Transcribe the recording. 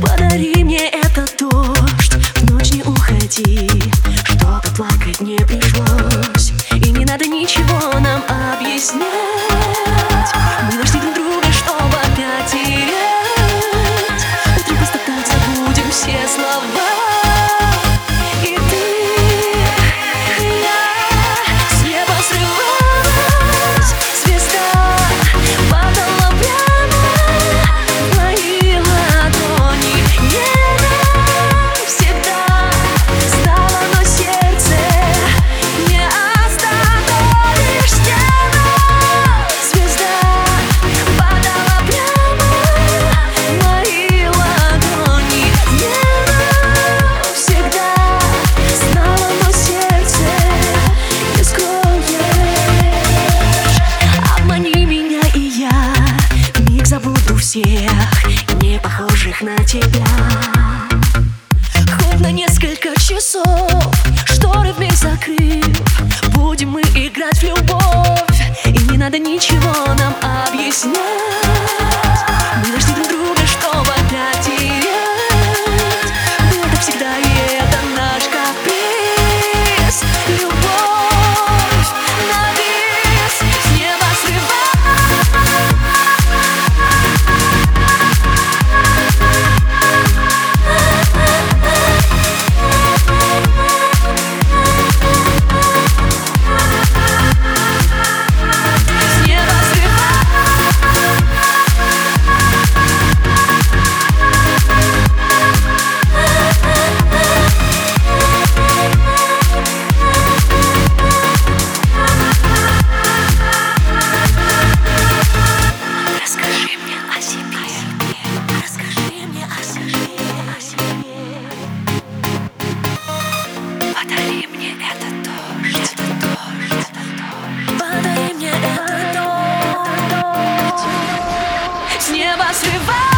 Подари. Мне этот дождь В ночь уходи. Что-то плакать не пришлось И не надо ничего нам объяснять. тебя. Хоть на несколько часов Шторы вмиг закрыв. Будем мы играть в любовь. И не надо ничего нам объяснять. nós vivamos.